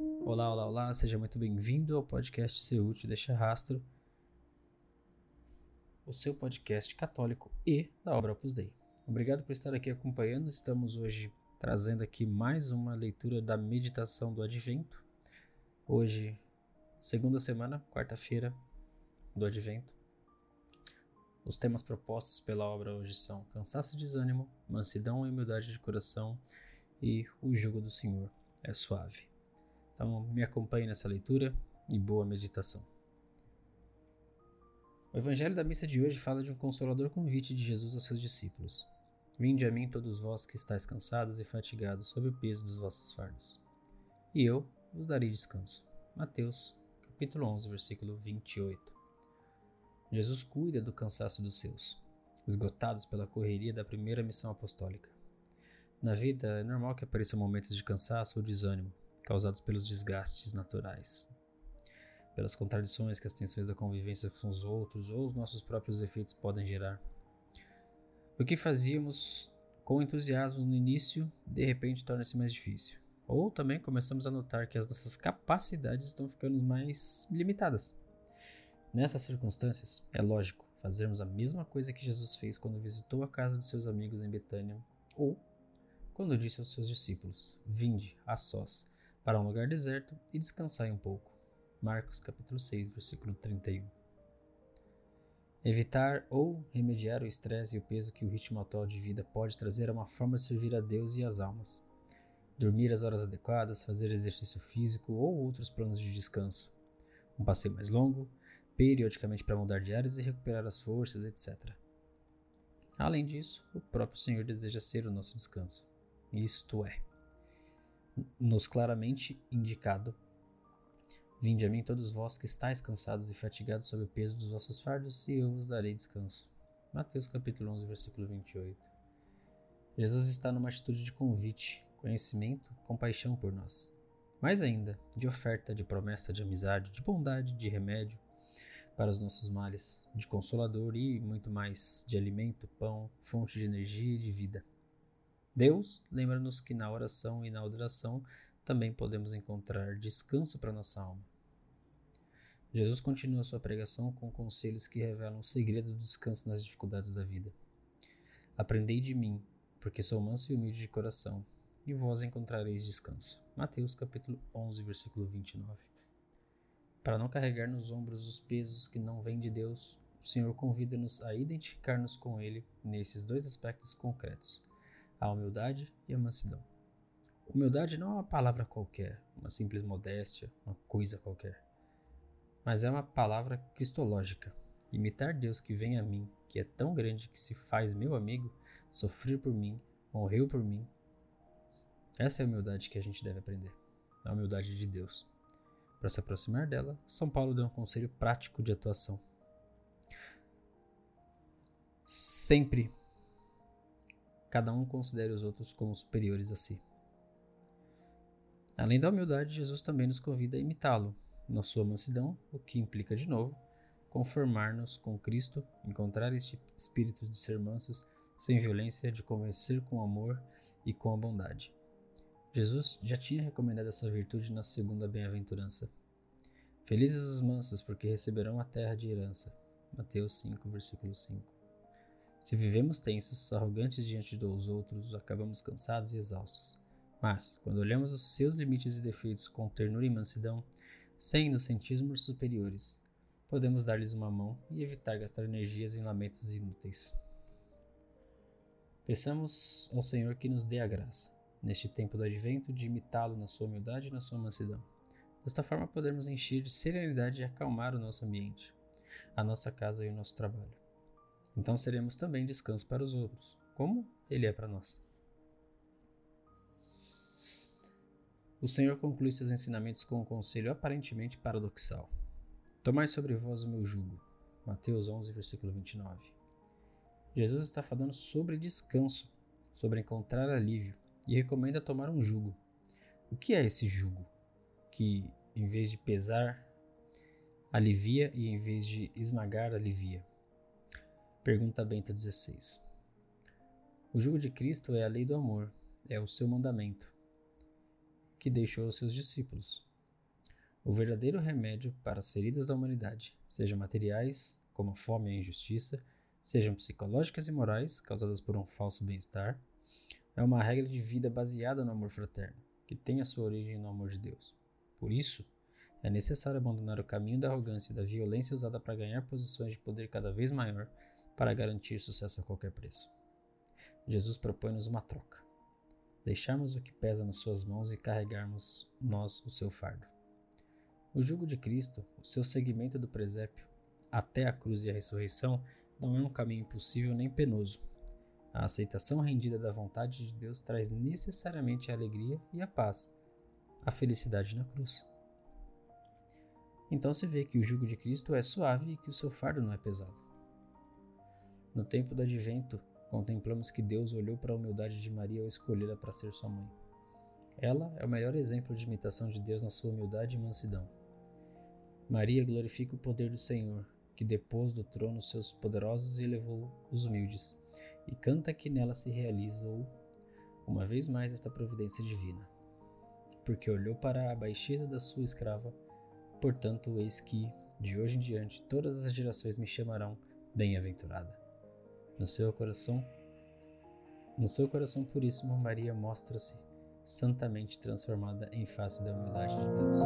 Olá, olá, olá, seja muito bem-vindo ao podcast Ser Útil Deixa Rastro, o seu podcast católico e da obra Opus Dei. Obrigado por estar aqui acompanhando. Estamos hoje trazendo aqui mais uma leitura da meditação do Advento. Hoje, segunda semana, quarta-feira do Advento. Os temas propostos pela obra hoje são cansaço e desânimo, mansidão e humildade de coração e o jugo do Senhor é suave. Então, me acompanhe nessa leitura e boa meditação. O Evangelho da missa de hoje fala de um consolador convite de Jesus aos seus discípulos. Vinde a mim todos vós que estáis cansados e fatigados sob o peso dos vossos fardos, e eu vos darei descanso. Mateus, capítulo 11, versículo 28. Jesus cuida do cansaço dos seus, esgotados pela correria da primeira missão apostólica. Na vida, é normal que apareçam momentos de cansaço ou desânimo, causados pelos desgastes naturais, pelas contradições que as tensões da convivência com os outros ou os nossos próprios efeitos podem gerar. O que fazíamos com entusiasmo no início, de repente torna-se mais difícil. Ou também começamos a notar que as nossas capacidades estão ficando mais limitadas. Nessas circunstâncias, é lógico fazermos a mesma coisa que Jesus fez quando visitou a casa dos seus amigos em Betânia, ou quando disse aos seus discípulos: Vinde a sós para um lugar deserto e descansai um pouco. Marcos capítulo 6, versículo 31. Evitar ou remediar o estresse e o peso que o ritmo atual de vida pode trazer é uma forma de servir a Deus e as almas. Dormir as horas adequadas, fazer exercício físico ou outros planos de descanso. Um passeio mais longo, periodicamente para mudar de áreas e recuperar as forças, etc. Além disso, o próprio Senhor deseja ser o nosso descanso. Isto é, nos claramente indicado: Vinde a mim todos vós que estáis cansados e fatigados sob o peso dos vossos fardos, e eu vos darei descanso. Mateus capítulo 11, versículo 28. Jesus está numa atitude de convite, conhecimento, compaixão por nós. Mais ainda, de oferta, de promessa, de amizade, de bondade, de remédio para os nossos males, de consolador e muito mais, de alimento, pão, fonte de energia e de vida. Deus lembra-nos que na oração e na adoração também podemos encontrar descanso para nossa alma. Jesus continua sua pregação com conselhos que revelam o segredo do descanso nas dificuldades da vida. Aprendei de mim, porque sou manso e humilde de coração, e vós encontrareis descanso. Mateus capítulo 11, versículo 29. Para não carregar nos ombros os pesos que não vêm de Deus, o Senhor convida-nos a identificar-nos com Ele nesses dois aspectos concretos a humildade e a mansidão. Humildade não é uma palavra qualquer, uma simples modéstia, uma coisa qualquer, mas é uma palavra cristológica. Imitar Deus que vem a mim, que é tão grande que se faz meu amigo, sofrer por mim, morreu por mim. Essa é a humildade que a gente deve aprender, a humildade de Deus. Para se aproximar dela, São Paulo deu um conselho prático de atuação. Sempre cada um considere os outros como superiores a si. Além da humildade, Jesus também nos convida a imitá-lo na sua mansidão, o que implica, de novo, conformar-nos com Cristo, encontrar este espírito de ser mansos, sem violência, de convencer com amor e com a bondade. Jesus já tinha recomendado essa virtude na segunda bem-aventurança. Felizes os mansos, porque receberão a terra de herança. Mateus 5, versículo 5. Se vivemos tensos, arrogantes diante dos outros, acabamos cansados e exaustos. Mas, quando olhamos os seus limites e defeitos com ternura e mansidão, sem nos sentirmos superiores, podemos dar-lhes uma mão e evitar gastar energias em lamentos inúteis. Peçamos ao Senhor que nos dê a graça, neste tempo do advento, de imitá-lo na sua humildade e na sua mansidão. Desta forma, podemos encher de serenidade e acalmar o nosso ambiente, a nossa casa e o nosso trabalho. Então seremos também descanso para os outros, como Ele é para nós. O Senhor conclui seus ensinamentos com um conselho aparentemente paradoxal: Tomai sobre vós o meu jugo. Mateus 11, versículo 29. Jesus está falando sobre descanso, sobre encontrar alívio, e recomenda tomar um jugo. O que é esse jugo? Que, em vez de pesar, alivia e em vez de esmagar, alivia. Pergunta Bento 16. O jugo de Cristo é a lei do amor, é o seu mandamento, que deixou aos seus discípulos. O verdadeiro remédio para as feridas da humanidade, sejam materiais, como a fome e a injustiça, sejam psicológicas e morais, causadas por um falso bem-estar, é uma regra de vida baseada no amor fraterno, que tem a sua origem no amor de Deus. Por isso, é necessário abandonar o caminho da arrogância e da violência usada para ganhar posições de poder cada vez maior para garantir sucesso a qualquer preço. Jesus propõe-nos uma troca. Deixarmos o que pesa nas suas mãos e carregarmos nós o seu fardo. O jugo de Cristo, o seu seguimento do presépio, até a cruz e a ressurreição, não é um caminho impossível nem penoso. A aceitação rendida da vontade de Deus traz necessariamente a alegria e a paz, a felicidade na cruz. Então se vê que o jugo de Cristo é suave e que o seu fardo não é pesado. No tempo do advento, contemplamos que Deus olhou para a humildade de Maria ao escolhê-la para ser sua mãe. Ela é o melhor exemplo de imitação de Deus na sua humildade e mansidão. Maria glorifica o poder do Senhor, que depôs do trono seus poderosos e elevou os humildes, e canta que nela se realizou uma vez mais esta providência divina. Porque olhou para a baixeza da sua escrava, portanto, eis que, de hoje em diante, todas as gerações me chamarão bem-aventurada. No seu coração, no seu coração puríssimo, Maria mostra-se santamente transformada em face da humildade de Deus.